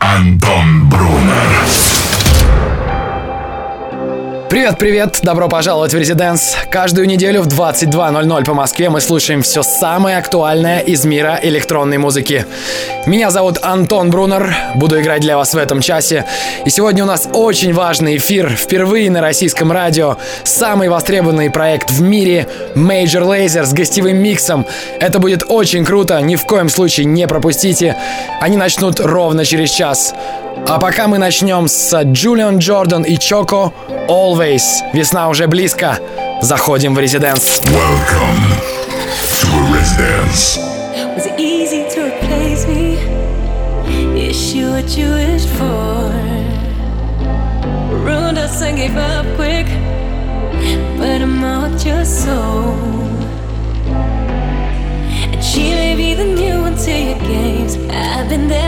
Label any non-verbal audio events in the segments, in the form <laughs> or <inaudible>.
Anton Brunner. Привет-привет, добро пожаловать в Резиденс. Каждую неделю в 22.00 по Москве мы слушаем все самое актуальное из мира электронной музыки. Меня зовут Антон Брунер, буду играть для вас в этом часе. И сегодня у нас очень важный эфир, впервые на российском радио. Самый востребованный проект в мире Major Lazer с гостевым миксом. Это будет очень круто, ни в коем случае не пропустите. Они начнут ровно через час. А пока мы начнем с Джулиан Джордан и Чоко Always. Весна уже близко. Заходим в резиденс. Welcome to a Residence. Was it easy to replace me? Is she what you wished for? Ruined us and gave up quick, but I'm out your soul. And she may be the new one to your games. I've been there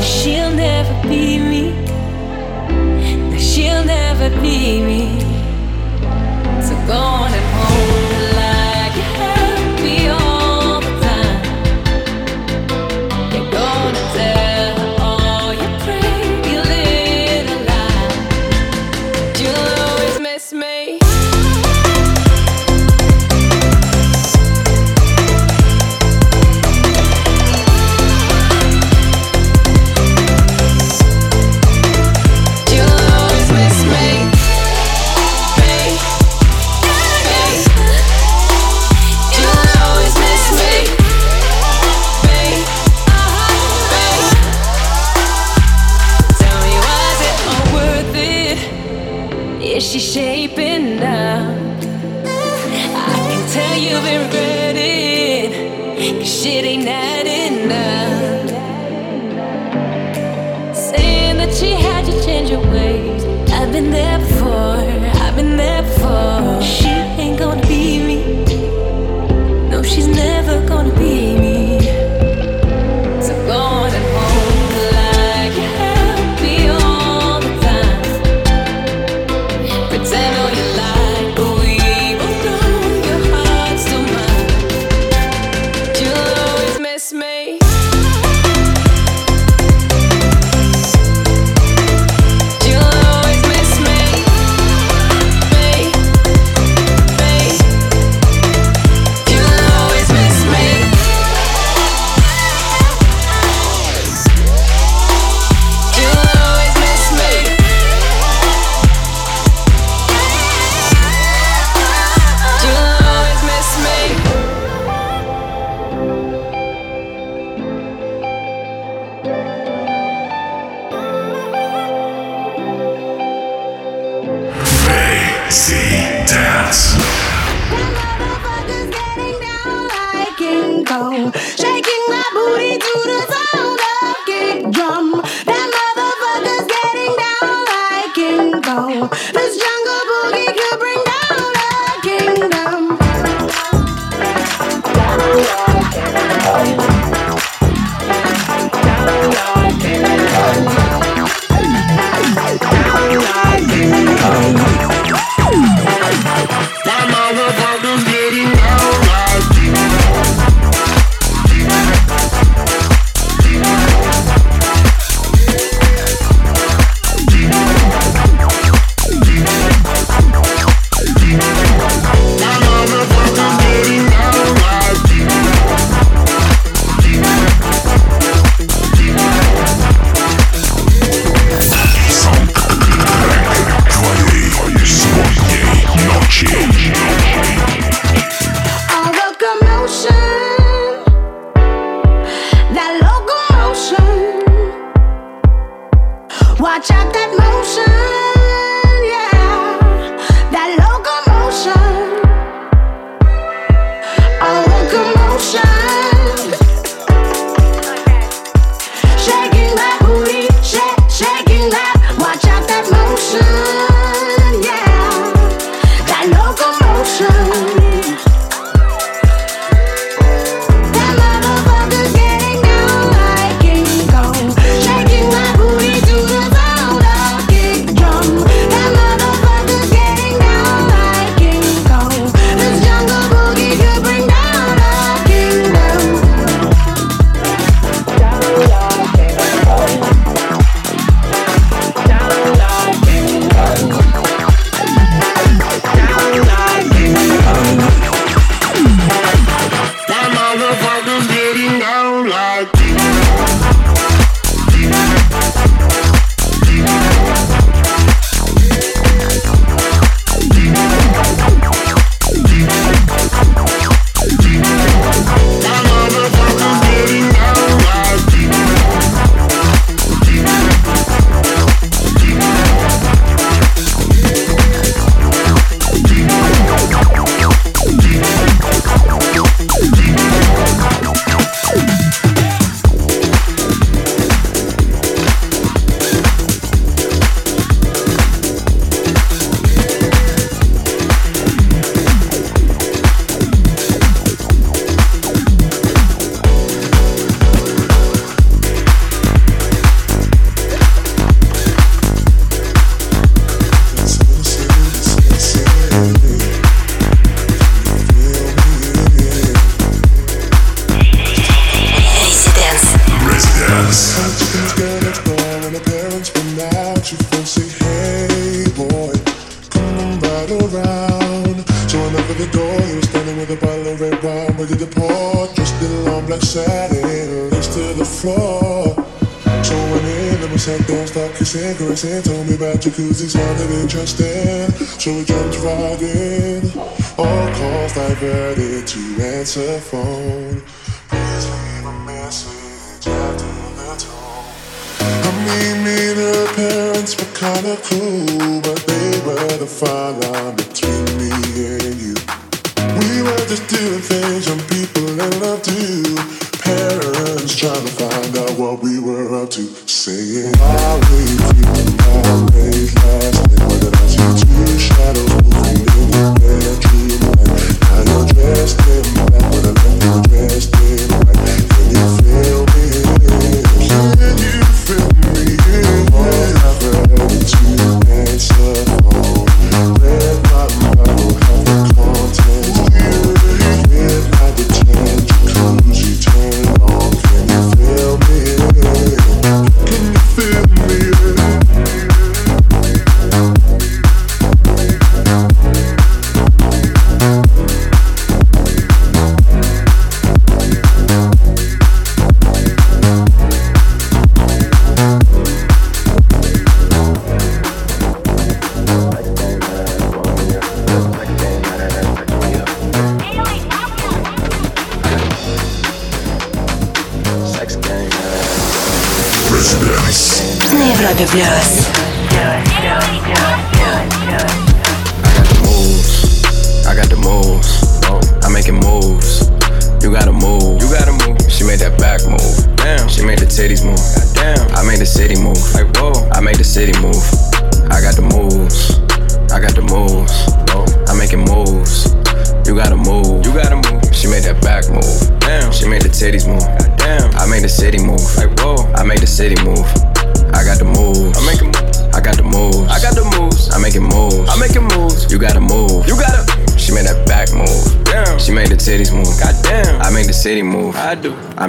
She'll never be me. She'll never be me. So go on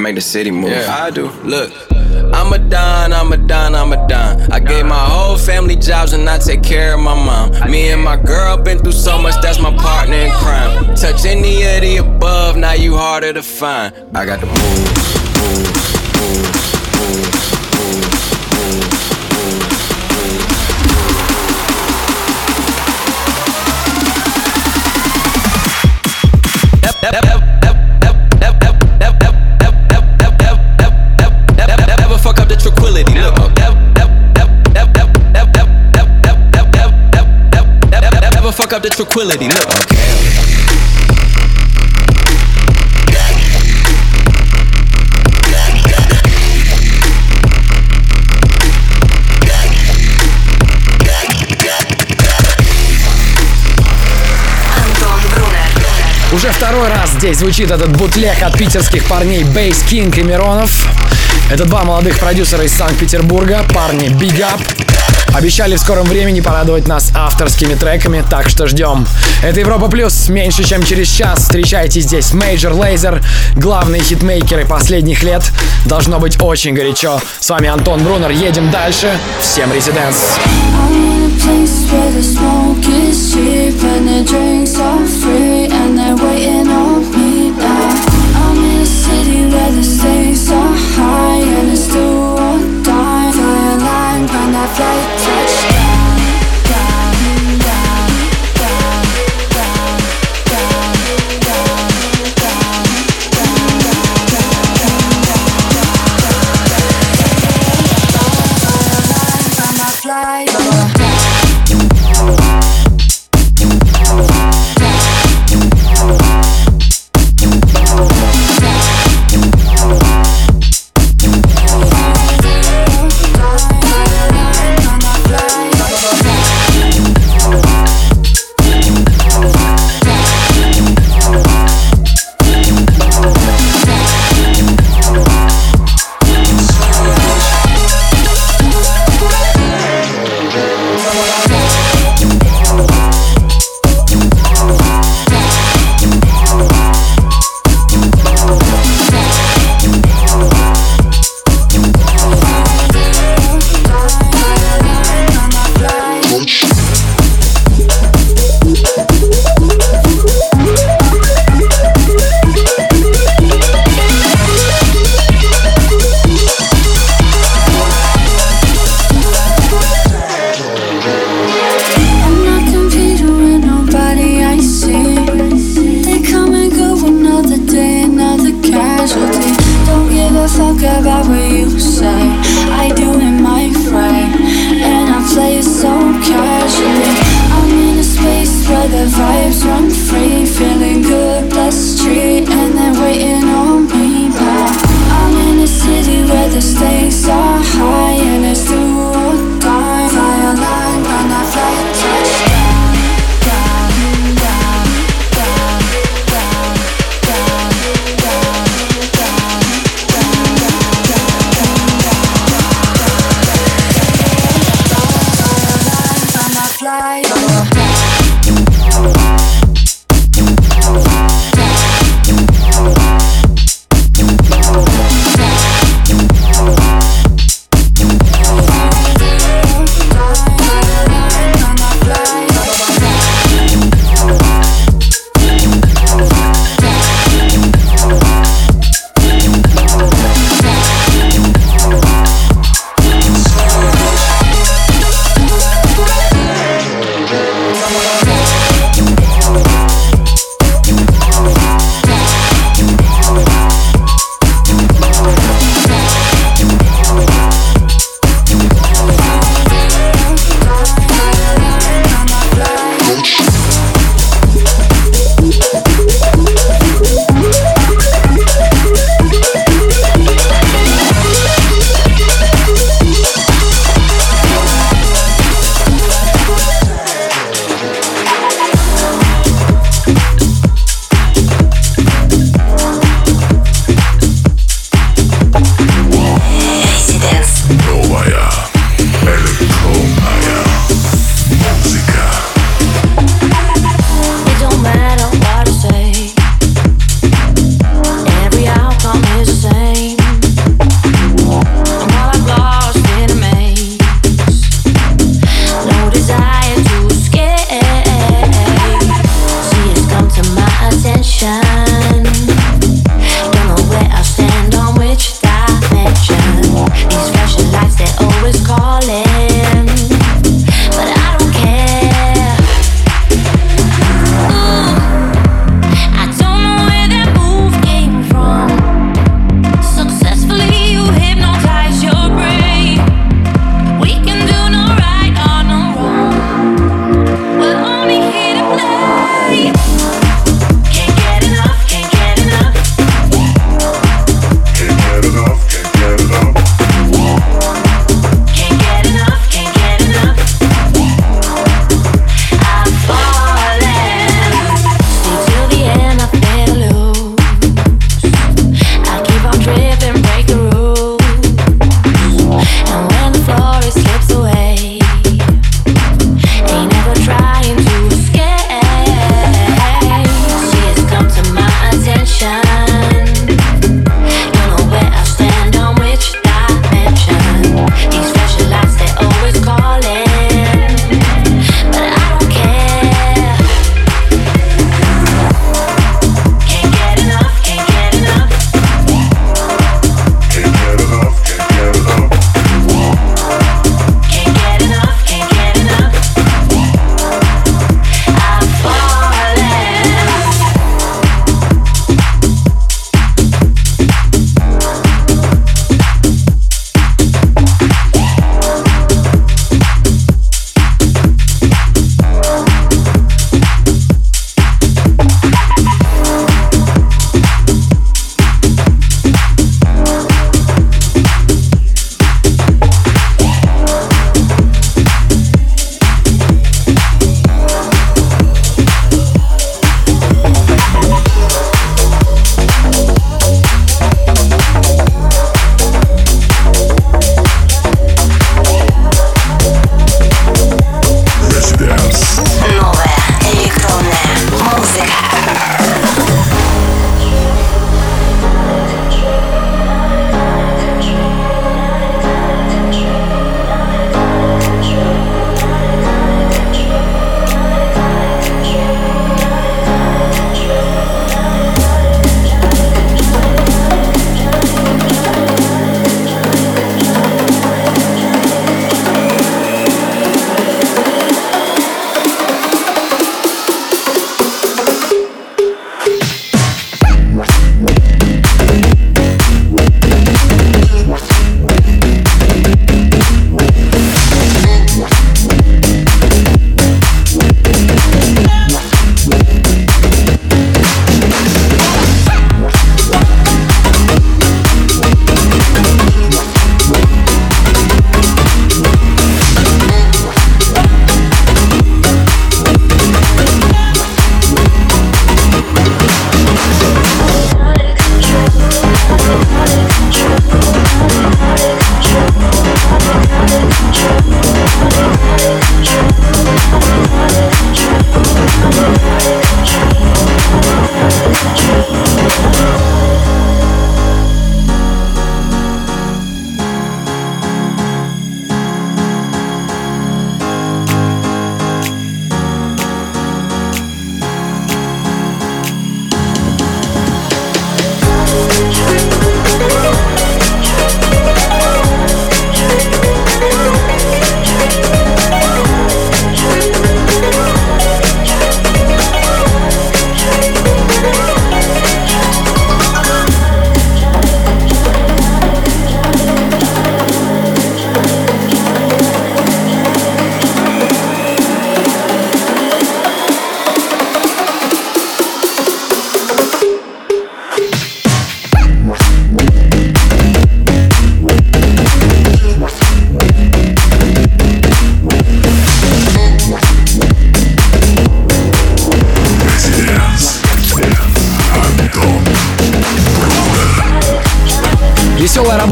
make the city move. Yeah, I do. Look. I'm a don, I'm a don, I'm a don. I gave my whole family jobs and I take care of my mom. Me and my girl been through so much, that's my partner in crime. Touch any of the above, now you harder to find. I got the move. up the tranquility. Look. Okay. Уже второй раз здесь звучит этот бутлег от питерских парней Бейс Кинг и Миронов. Это два молодых продюсера из Санкт-Петербурга, парни Big Up. Обещали в скором времени порадовать нас авторскими треками, так что ждем. Это Европа Плюс. Меньше чем через час встречайте здесь Major Laser, главные хитмейкеры последних лет. Должно быть очень горячо. С вами Антон Брунер. Едем дальше. Всем резиденс. Flight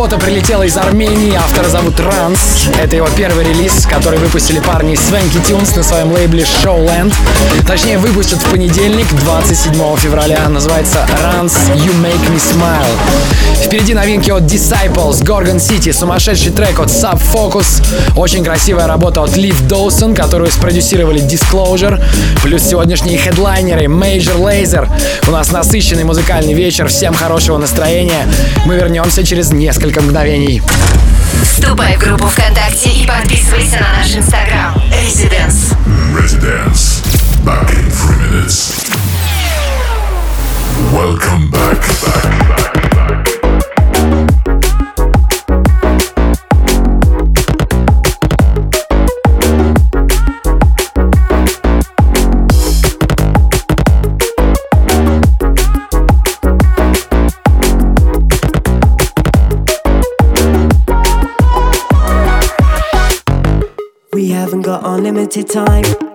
работа прилетела из Армении, автора зовут Ранс. Это его первый релиз, который выпустили парни Свенки Тюнс на своем лейбле Showland. Точнее, выпустят в понедельник, 27 февраля. Называется Ранс You Make Me Smile. Впереди новинки от Disciples, Gorgon City, сумасшедший трек от Sub Focus, очень красивая работа от Лив Доусон, которую спродюсировали Disclosure, плюс сегодняшние хедлайнеры Major Laser. У нас насыщенный музыкальный вечер, всем хорошего настроения. Мы вернемся через несколько мгновений. Вступай в группу ВКонтакте и подписывайся на наш инстаграм. Residence. Residence. Back in three minutes. Welcome back, back, back. Unlimited time.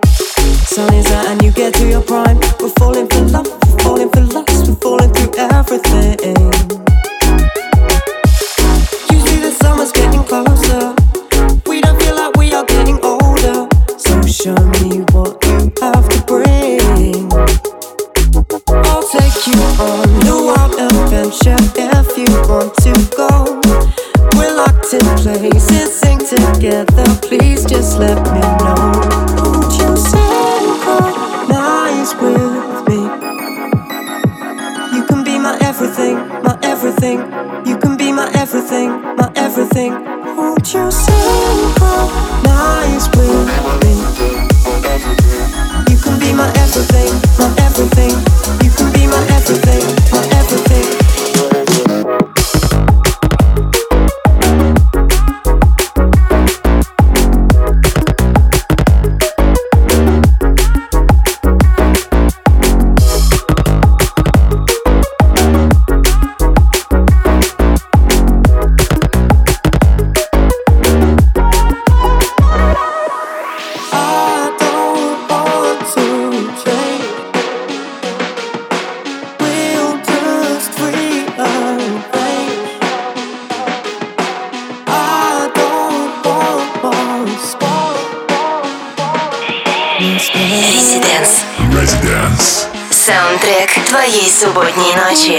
трек твоей субботней ночи.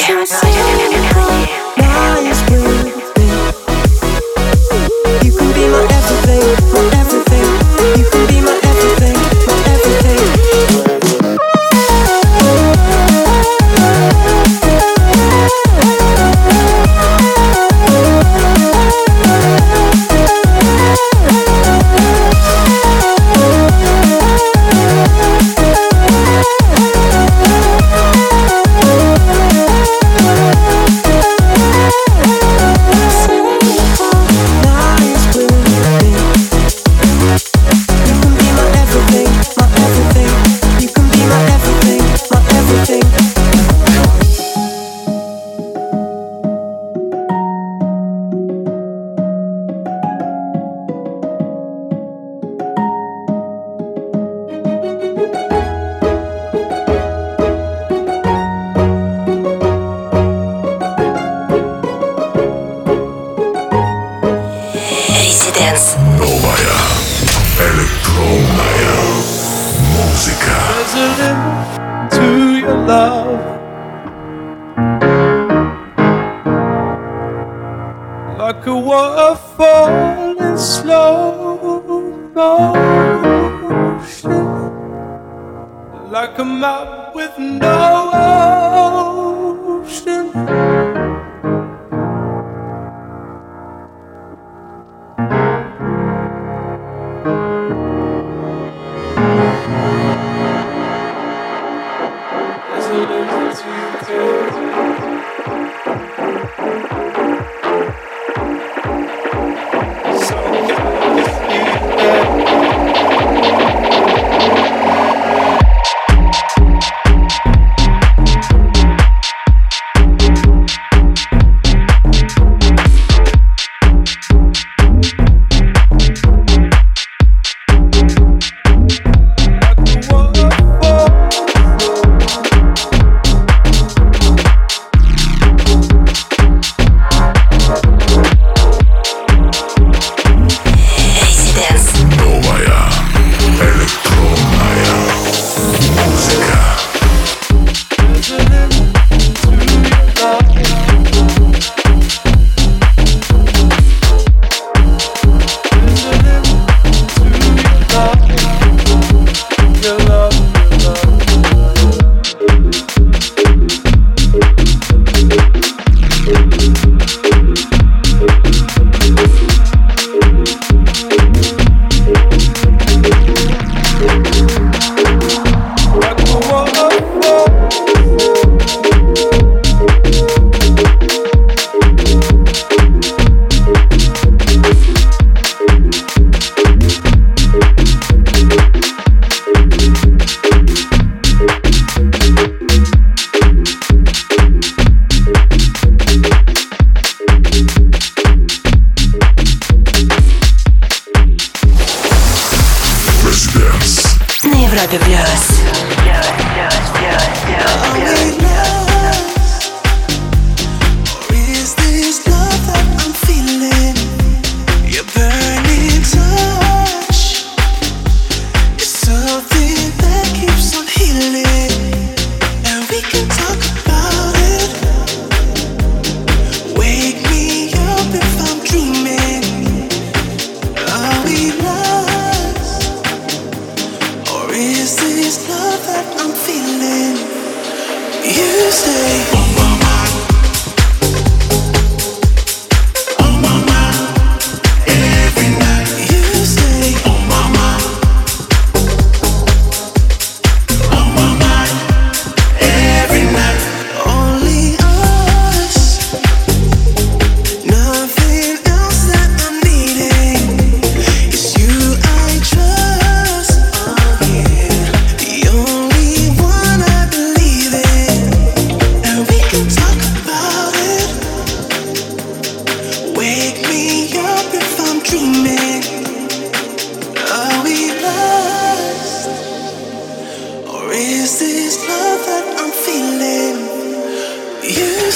You.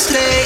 Stay.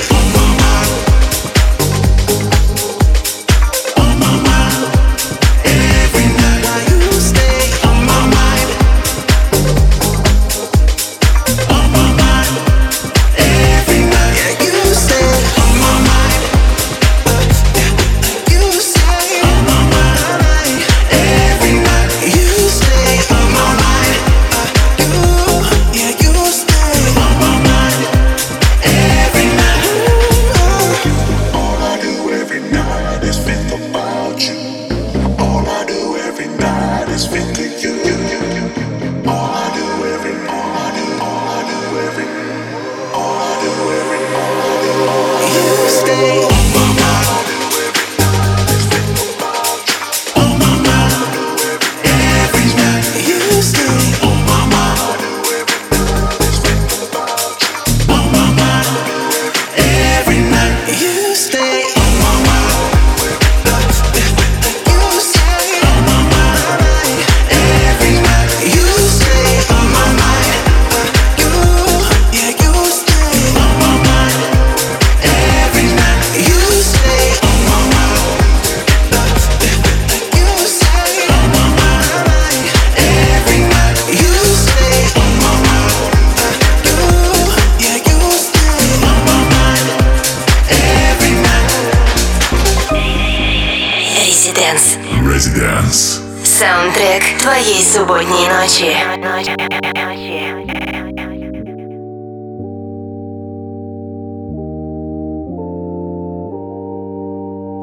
Residence. Саундтрек твоей субботней ночи.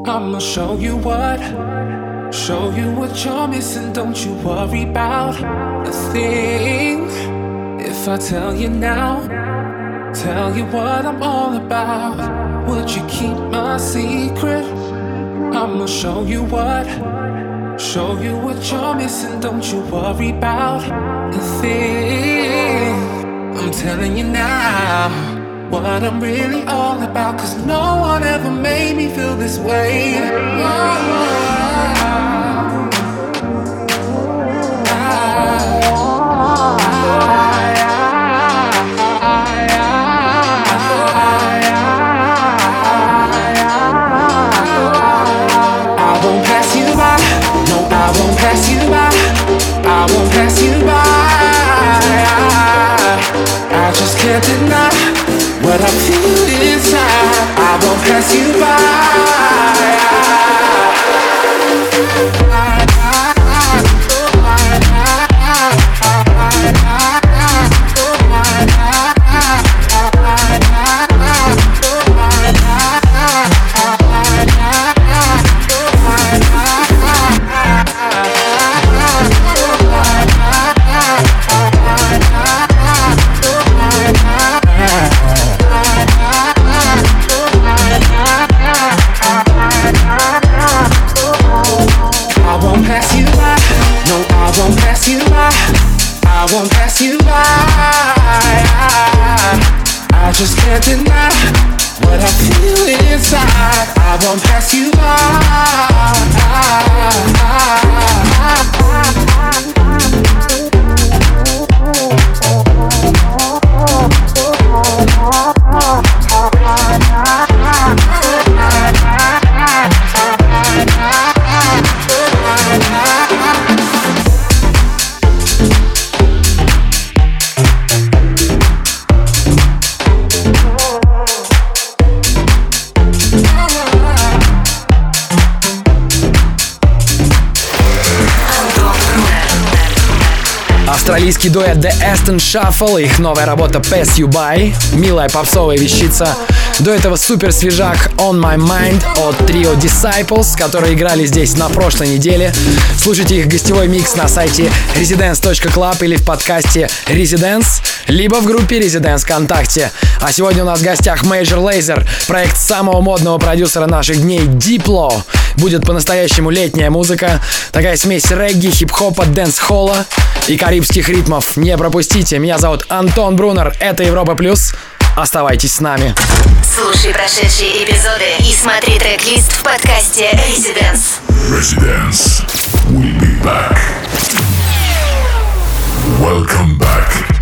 I'ma show you what, show you what you're missing. Don't you worry about a thing. If I tell you now, tell you what I'm all about. Would you keep my secret? I'ma show you what show you what you're missing. Don't you worry about a thing. I'm telling you now what I'm really all about. Cause no one ever made me feel this way. Oh. can't deny what I feel inside. I won't pass you by. британский дуэт The Aston Shuffle их новая работа Pass You By, милая попсовая вещица. До этого супер свежак On My Mind от Trio Disciples, которые играли здесь на прошлой неделе. Слушайте их гостевой микс на сайте residence.club или в подкасте Residence, либо в группе Residence ВКонтакте. А сегодня у нас в гостях Major Laser, проект самого модного продюсера наших дней Дипло. Будет по-настоящему летняя музыка, такая смесь регги, хип-хопа, дэнс-холла и карибских ритмов. Не пропустите, меня зовут Антон Брунер, это Европа Плюс. Оставайтесь с нами. Слушай прошедшие эпизоды и смотри трек-лист в подкасте Residence. Residence. We'll be back. Welcome back.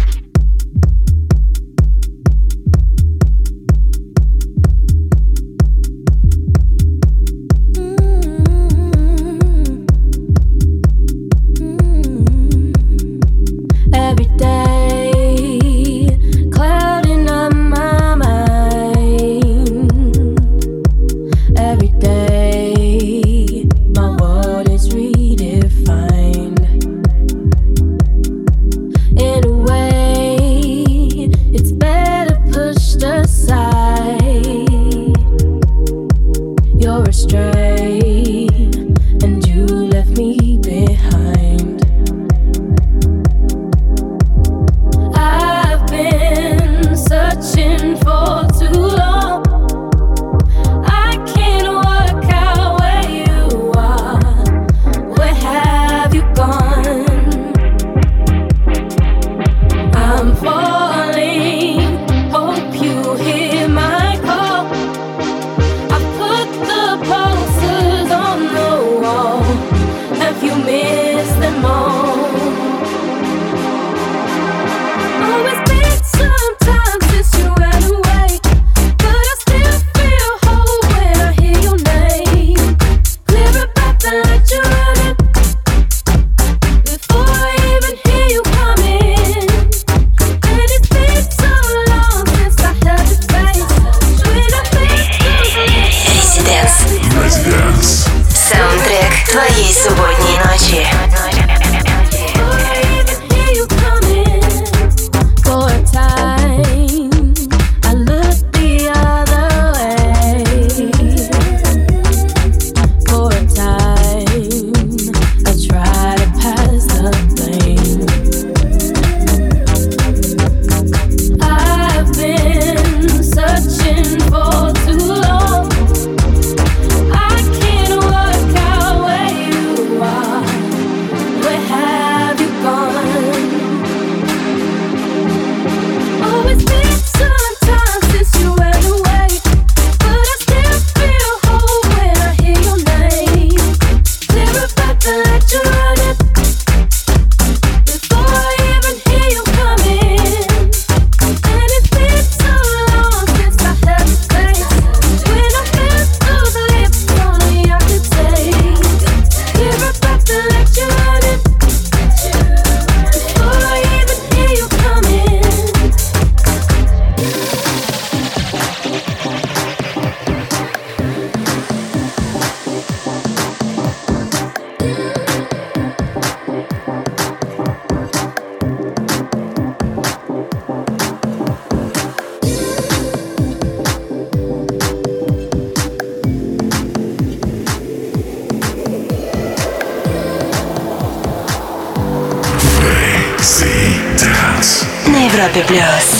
The Plus.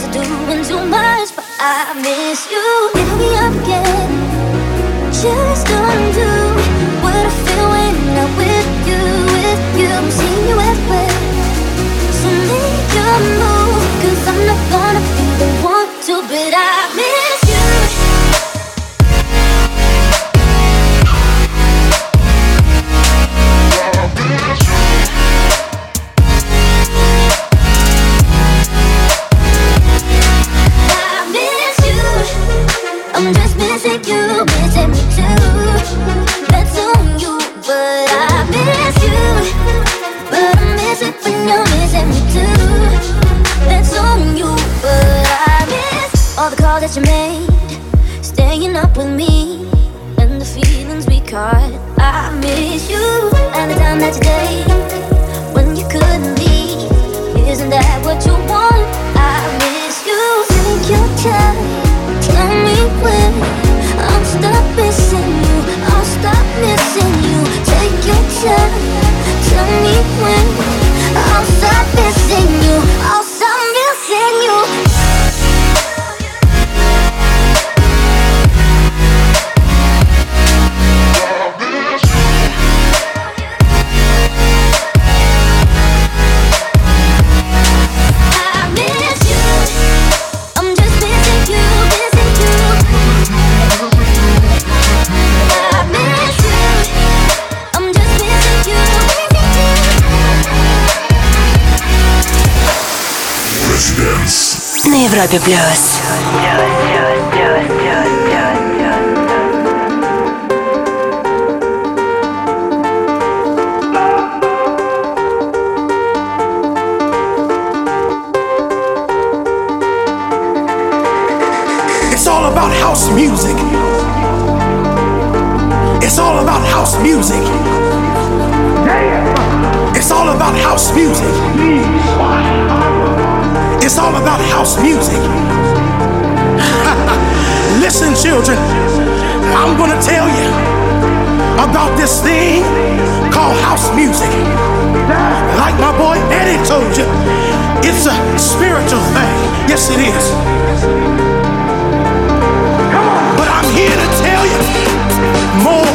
was doing too much, but I miss you. Here me up again, just undo what I feel when I'm with you, with you. I'm seeing you everywhere, so make your move. It's all about house music. It's all about house music. It's all about house music. It's all about house music. <laughs> Listen, children, I'm gonna tell you about this thing called house music. Like my boy Eddie told you, it's a spiritual thing. Yes, it is. But I'm here to tell you more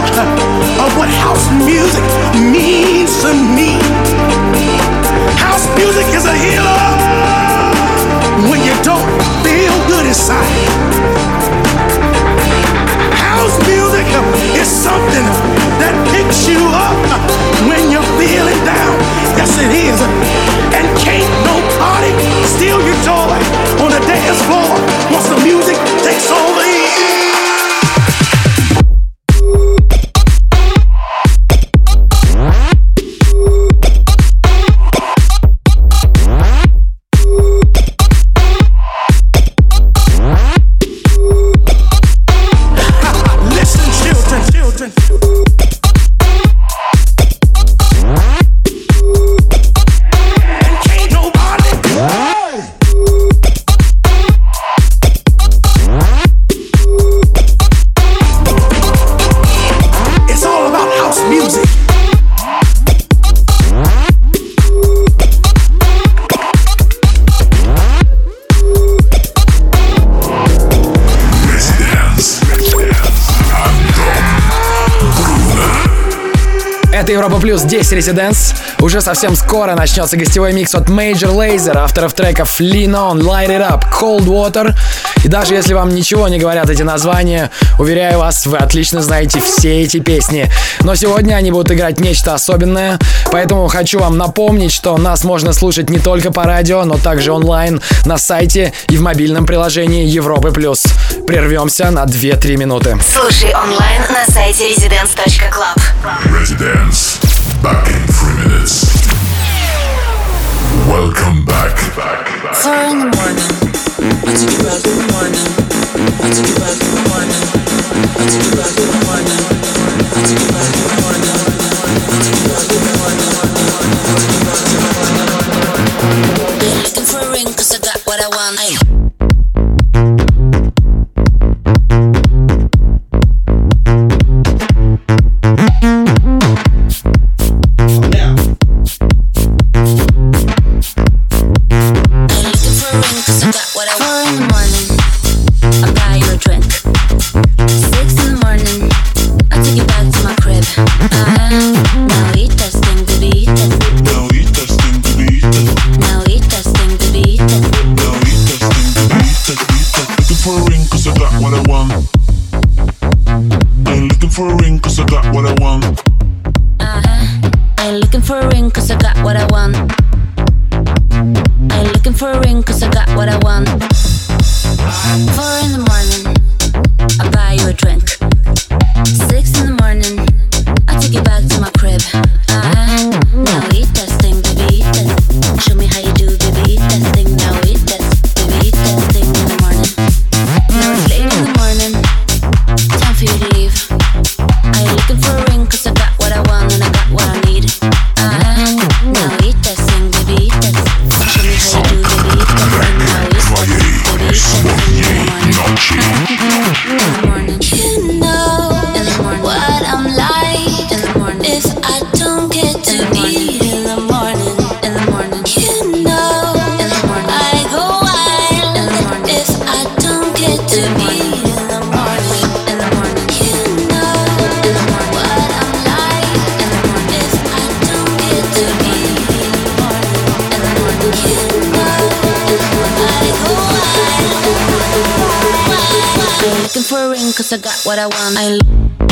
of what house music means to me. House music is a healer when you don't feel good inside. House music is something that picks you up when you're feeling down. Yes, it is. And can't nobody steal your joy on the dance floor once the music takes over. Residents. Уже совсем скоро начнется гостевой микс от Major Lazer, авторов треков Lean On, Light It Up, Cold Water. И даже если вам ничего не говорят эти названия, уверяю вас, вы отлично знаете все эти песни. Но сегодня они будут играть нечто особенное, поэтому хочу вам напомнить, что нас можно слушать не только по радио, но также онлайн, на сайте и в мобильном приложении Европы Плюс. Прервемся на 2-3 минуты. Слушай онлайн на сайте residence.club. Residence. Back in three minutes. Welcome back. Four in the morning. I take you back in the morning. I take you back in the morning. I take you back in the morning. I take you back in the morning. I got what I want. I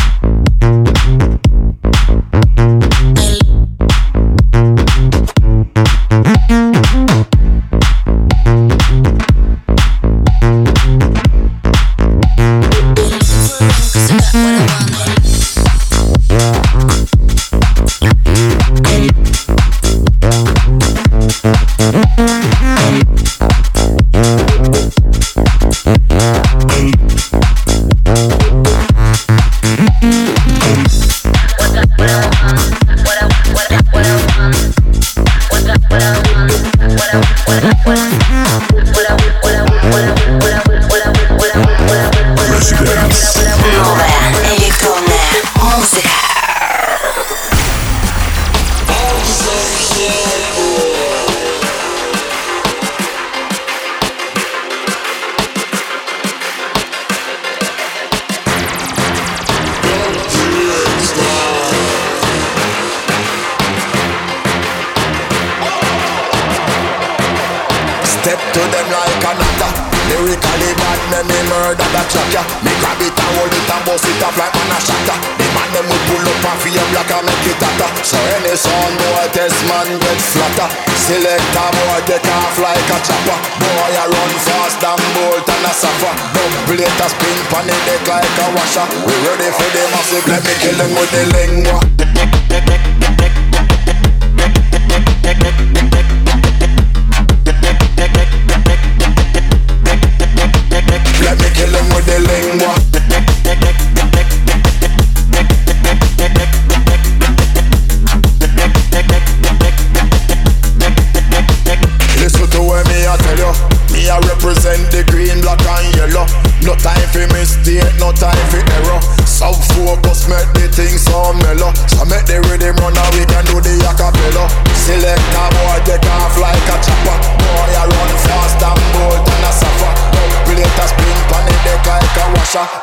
bad, me murder that track ya. Me grab it and hold it and bust it up like man a shatter. The man them will pull up and feel black and make it hotter. So any sound boy test man get flatter. Select a boy take off like a chopper. Boy I run fast than bolt and a suffer. Double it a spin pan the deck like a washer. We ready for the massive, let me kill them with the lingua.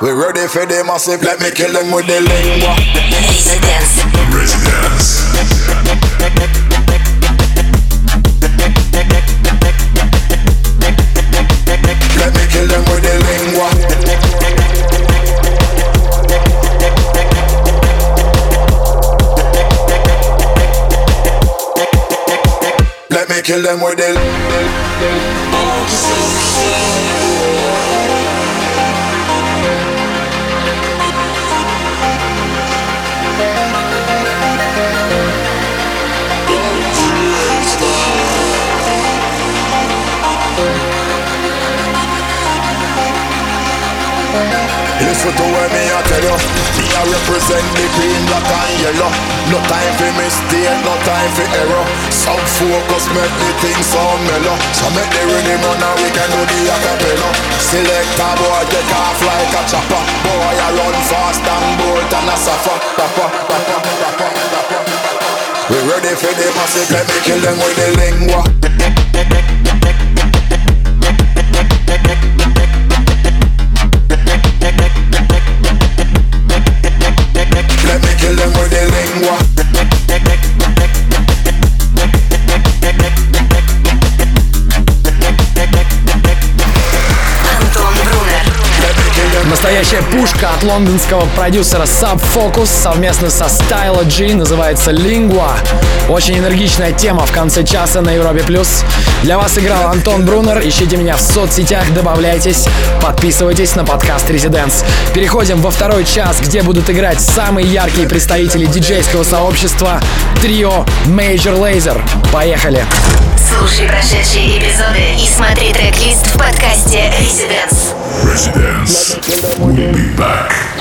We ready for the massive, let me kill them with the lingua. Residence. Residence. Let me kill them with the lingua. Let me kill them with the. Listen to what me I tell you. Me I represent the green, black and yellow. No time for mistake, no time for error. Sub focus make the thing sound mellow. So make the rhythm run and we can do the acapella. Select a boy take off like a chopper. Boy I run fast and bolt and a suffer. Papa, papa, papa, papa. We ready for the massive, let me kill them with the lingua kill them with the Настоящая пушка от лондонского продюсера Sub Focus совместно со Stylo G называется Lingua. Очень энергичная тема в конце часа на Европе+. плюс. Для вас играл Антон Брунер. Ищите меня в соцсетях, добавляйтесь, подписывайтесь на подкаст Residents. Переходим во второй час, где будут играть самые яркие представители диджейского сообщества трио Major Laser. Поехали! Слушай прошедшие эпизоды и смотри трек-лист в подкасте Residence. Residence. We'll be back.